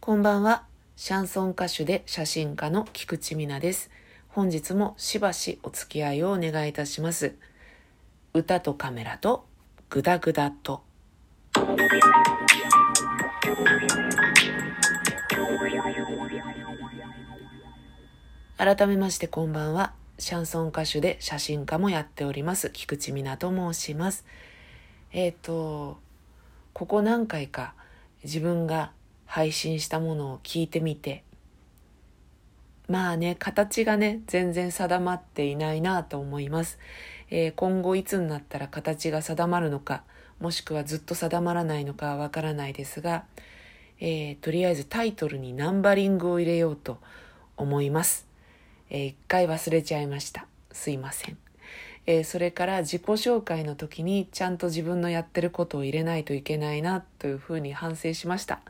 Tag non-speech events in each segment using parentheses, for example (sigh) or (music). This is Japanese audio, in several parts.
こんばんは。シャンソン歌手で写真家の菊池美奈です。本日もしばしお付き合いをお願いいたします。歌とカメラとグダグダと。改めましてこんばんは。シャンソン歌手で写真家もやっております。菊池美奈と申します。えっ、と、ここ何回か自分が配信したものを聞いてみて、まあね、形がね、全然定まっていないなと思います。えー今後いつになったら形が定まるのか、もしくはずっと定まらないのかわからないですが、えーとりあえずタイトルにナンバリングを入れようと思います。えー一回忘れちゃいました。すいません。えーそれから自己紹介の時にちゃんと自分のやってることを入れないといけないなというふうに反省しました。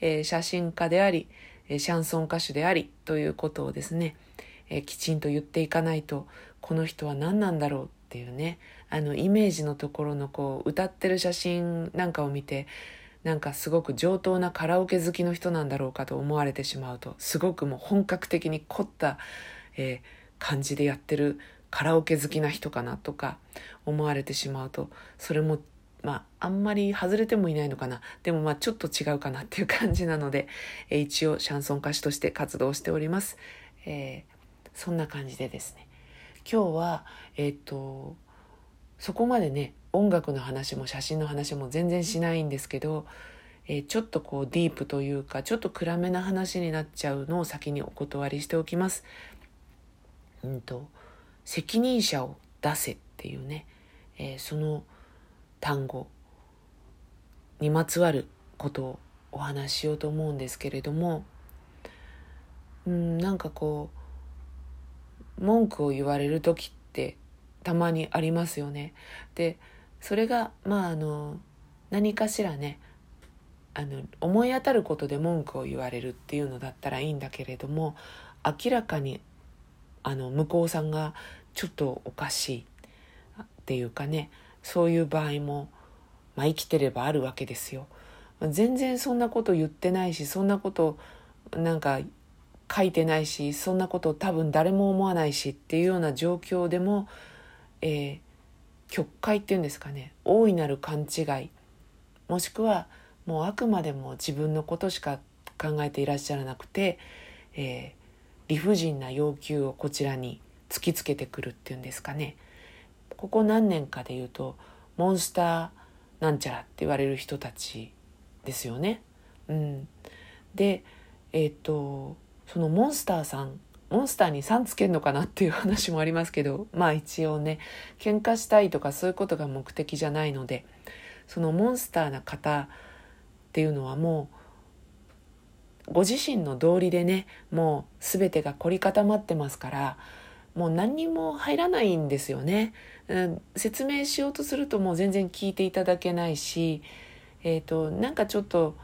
えー写真家であり、えシャンソン歌手でありということをですね、えきちんと言っていかないとこの人は何なんだろうっていうねあのイメージのところのこう歌ってる写真なんかを見てなんかすごく上等なカラオケ好きの人なんだろうかと思われてしまうとすごくもう本格的に凝った、えー感じでやってるカラオケ好きな人かなとか思われてしまうとそれもまああんまり外れてもいないのかな。でもまあちょっと違うかなっていう感じなので、えー一応シャンソン歌手として活動しております、えーそんな感じでですね。今日はえっ、とそこまでね音楽の話も写真の話も全然しないんですけど、えーちょっとこうディープというかちょっと暗めな話になっちゃうのを先にお断りしておきます。うんと責任者を出せっていうね、えーその単語にまつわることをお話ししようと思うんですけれどもうんなんかこう文句を言われる時ってたまにありますよね。でそれがまああの何かしらねあの思い当たることで文句を言われるっていうのだったらいいんだけれども明らかにあの向こうさんがちょっとおかしいっていうかねそういう場合も、まあ、生きてればあるわけですよ。全然そんなこと言ってないしそんなことなんか書いてないしそんなこと多分誰も思わないしっていうような状況でも、えー曲解っていうんですかね大いなる勘違いもしくはもうあくまでも自分のことしか考えていらっしゃらなくて、えー理不尽な要求をこちらに突きつけてくるっていうんですかねここ何年かで言うとモンスターなんちゃらって言われる人たちですよね。うん、でえっ、とそのモンスターさんモンスターに「さん」つけんのかなっていう話もありますけどまあ一応ね喧嘩したいとかそういうことが目的じゃないのでそのモンスターな方っていうのはもうご自身の道理でねもう全てが凝り固まってますからもう何にも入らないんですよね、うん、説明しようとするともう全然聞いていただけないしえっ、となんかちょっと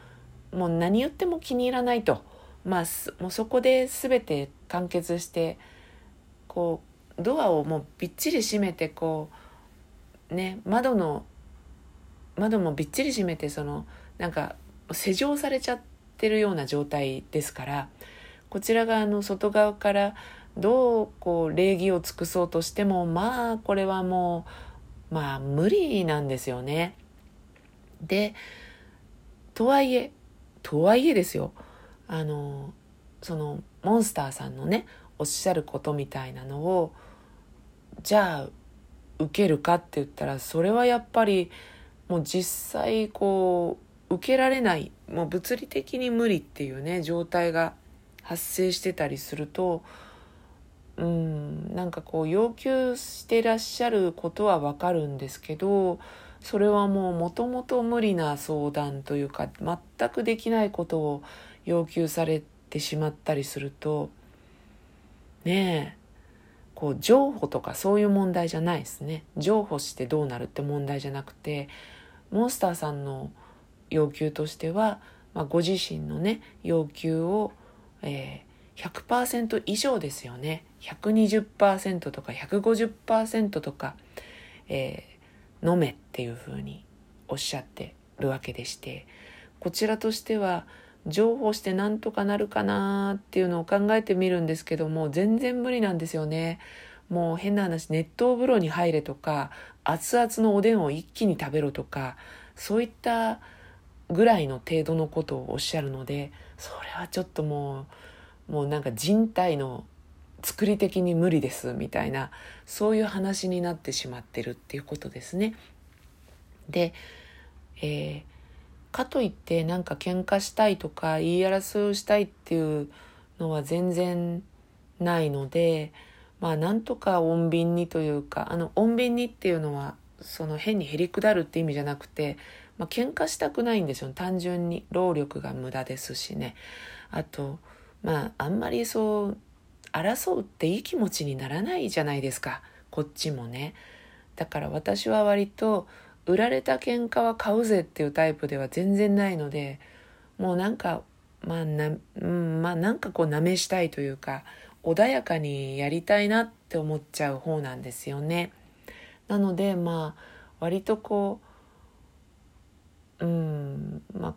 もう何言っても気に入らないと。まあもうそこで全て完結してこうドアをもうびっちり閉めてこうね窓の窓もびっちり閉めてそのなんか施錠されちゃってるような状態ですからこちら側の外側からどうこう礼儀を尽くそうとしてもまあこれはもうまあ無理なんですよね。でとはいえとはいえですよあのそのモンスターさんのねおっしゃることみたいなのをじゃあ受けるかって言ったらそれはやっぱりもう実際こう受けられないもう物理的に無理っていうね状態が発生してたりするとうん。なんかこう要求してらっしゃることはわかるんですけどそれはもうもともと無理な相談というか全くできないことを要求されてしまったりするとねえこう譲歩とかそういう問題じゃないですね。譲歩してどうなるって問題じゃなくてモンスターさんの要求としては、まあ、ご自身のね要求を、えー100%以上ですよね120%とか150%とか、えー飲めっていうふうにおっしゃってるわけでしてこちらとしては譲歩してなんとかなるかなっていうのを考えてみるんですけども全然無理なんですよね。もう変な話熱湯風呂に入れとか熱々のおでんを一気に食べろとかそういったぐらいの程度のことをおっしゃるのでそれはちょっともうもうなんか人体の作り的に無理ですみたいなそういう話になってしまってるっていうことですね。で、えー、かといってなんか喧嘩したいとか言い争いをしたいっていうのは全然ないのでまあなんとか穏便にというかあの穏便にっていうのはその変にへりくだるって意味じゃなくて、まあ、喧嘩したくないんですよ単純に労力が無駄ですしねあとまああんまりそう争うっていい気持ちにならないじゃないですかこっちもねだから私は割と売られた喧嘩は買うぜっていうタイプでは全然ないのでもうなんかまあな,、うん、まあなんかこうなめしたいというか穏やかにやりたいなって思っちゃう方なんですよね。なのでまあ割とこううんま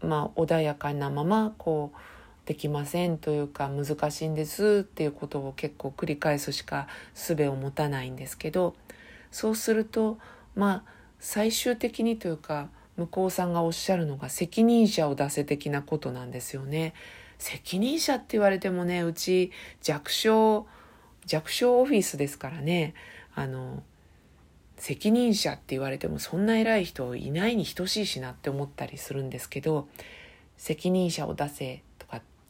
まあ穏やかなままこうできませんというか難しいんですっていうことを結構繰り返すしか術を持たないんですけどそうするとまあ最終的にというか向こうさんがおっしゃるのが責任者を出せ的なことなんですよね。責任者って言われてもねうち弱小弱小オフィスですからねあの責任者って言われてもそんな偉い人いないに等しいしなって思ったりするんですけど責任者を出せ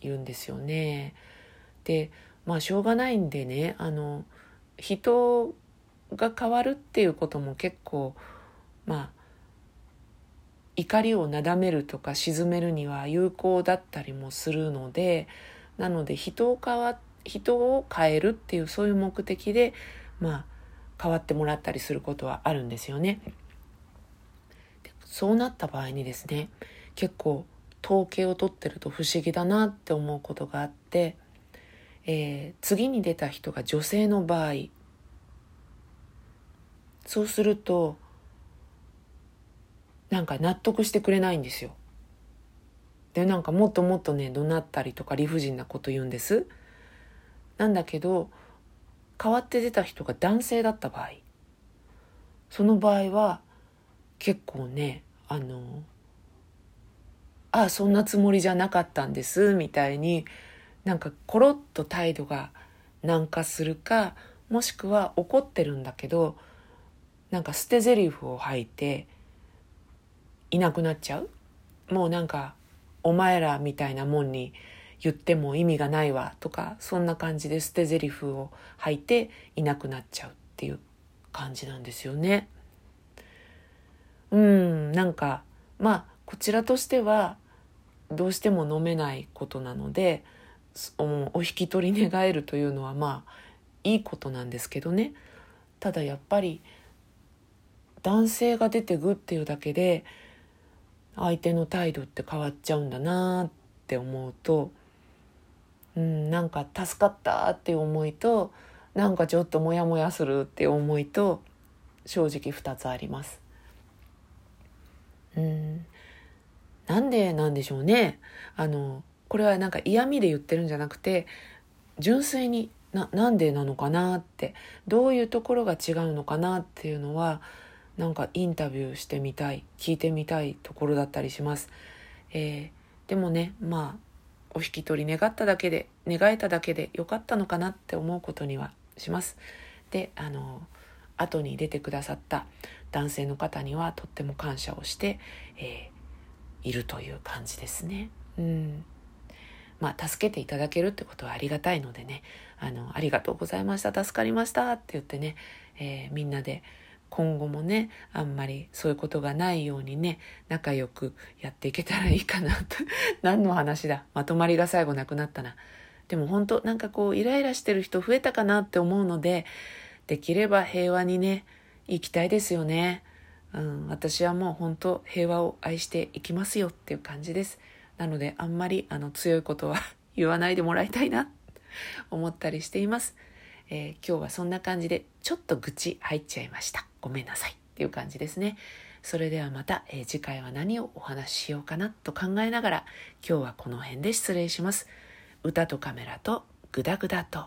言うんですよね。でまあしょうがないんでねあの人が変わるっていうことも結構まあ怒りをなだめるとか鎮めるには有効だったりもするのでなので人を変わ人を変えるっていうそういう目的でまあ変わってもらったりすることはあるんですよね。そうなった場合にですね結構統計を取ってると不思議だなって思うことがあって、えー、次に出た人が女性の場合そうするとなんか納得してくれないんですよ。でなんかもっともっとね怒鳴ったりとか理不尽なこと言うんです。なんだけど代わって出た人が男性だった場合その場合は結構ねあのあそんなつもりじゃなかったんですみたいになんかコロッと態度が軟化するかもしくは怒ってるんだけどなんか捨て台詞を吐いていなくなっちゃう？もうなんかお前らみたいなもんに言っても意味がないわとかそんな感じで捨て台詞を吐いていなくなっちゃうっていう感じなんですよね。うんなんかまあこちらとしてはどうしても飲めないことなのでお引き取り願えるというのはまあいいことなんですけどねただやっぱり男性が出てくっていうだけで相手の態度って変わっちゃうんだなって思うとうんなんか助かったっていう思いとなんかちょっとモヤモヤするっていう思いと正直2つあります。うんなんでなんでしょうねあのこれはなんか嫌味で言ってるんじゃなくて純粋にななんでなのかなってどういうところが違うのかなっていうのはなんかインタビューしてみたい聞いてみたいところだったりします。えー、でもねまあお引き取り願っただけで願えただけでよかったのかなって思うことにはします。であの後に出てくださった男性の方にはとっても感謝をして、えーいるという感じですね。うんまあ、助けていただけるってことはありがたいのでね、あの、ありがとうございました、助かりましたって言ってね、えー、みんなで今後もね、あんまりそういうことがないようにね、仲良くやっていけたらいいかなと。(laughs) 何の話だまとまりが最後なくなったな。でも本当なんかこう、イライラしてる人増えたかなって思うので、できれば平和にね、行きたいですよね。うん、私はもう本当平和を愛していきますよっていう感じです。なのであんまりあの強いことは (laughs) 言わないでもらいたいな思ったりしています。えー、今日はそんな感じでちょっと愚痴入っちゃいました。ごめんなさいっていう感じですね。それではまた、えー、次回は何をお話ししようかなと考えながら今日はこの辺で失礼します。歌とカメラとグダグダと。